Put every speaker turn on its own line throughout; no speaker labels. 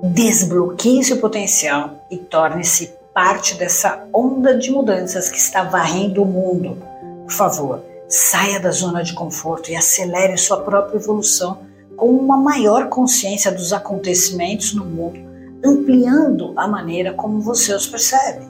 Desbloqueie seu potencial e torne-se parte dessa onda de mudanças que está varrendo o mundo. Por favor, saia da zona de conforto e acelere sua própria evolução com uma maior consciência dos acontecimentos no mundo, ampliando a maneira como você os percebe.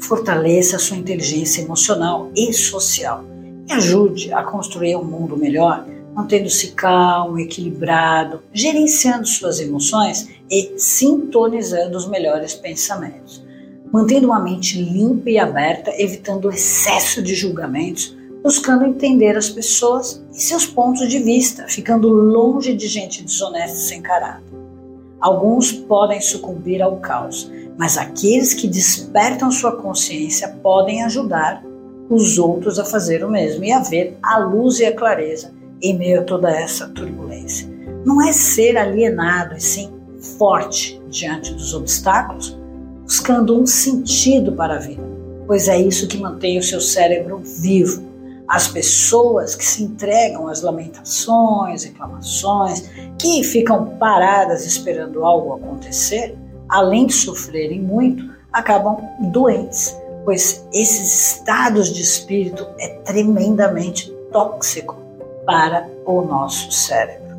Fortaleça sua inteligência emocional e social e ajude a construir um mundo melhor, mantendo-se calmo, equilibrado, gerenciando suas emoções e sintonizando os melhores pensamentos mantendo uma mente limpa e aberta, evitando o excesso de julgamentos, buscando entender as pessoas e seus pontos de vista, ficando longe de gente desonesta e sem caráter. Alguns podem sucumbir ao caos, mas aqueles que despertam sua consciência podem ajudar os outros a fazer o mesmo e a ver a luz e a clareza em meio a toda essa turbulência. Não é ser alienado, e sim forte diante dos obstáculos, buscando um sentido para a vida, pois é isso que mantém o seu cérebro vivo. As pessoas que se entregam às lamentações, reclamações, que ficam paradas esperando algo acontecer, além de sofrerem muito, acabam doentes, pois esses estados de espírito é tremendamente tóxico para o nosso cérebro.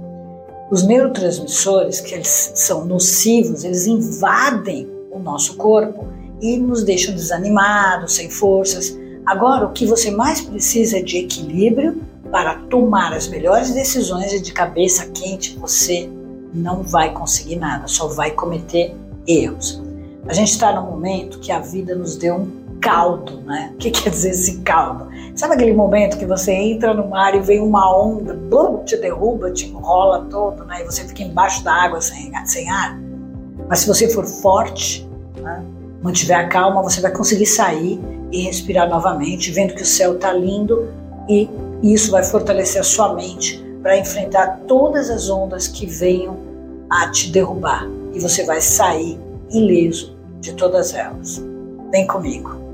Os neurotransmissores, que eles são nocivos, eles invadem o nosso corpo e nos deixam desanimados, sem forças. Agora, o que você mais precisa é de equilíbrio para tomar as melhores decisões e de cabeça quente você não vai conseguir nada, só vai cometer erros. A gente está num momento que a vida nos deu um caldo, né? O que quer dizer esse caldo? Sabe aquele momento que você entra no mar e vem uma onda, blum, te derruba, te enrola todo, né? E você fica embaixo da água sem, sem ar? Mas se você for forte, né, mantiver a calma, você vai conseguir sair e respirar novamente, vendo que o céu está lindo e isso vai fortalecer a sua mente para enfrentar todas as ondas que venham a te derrubar e você vai sair ileso de todas elas. Vem comigo.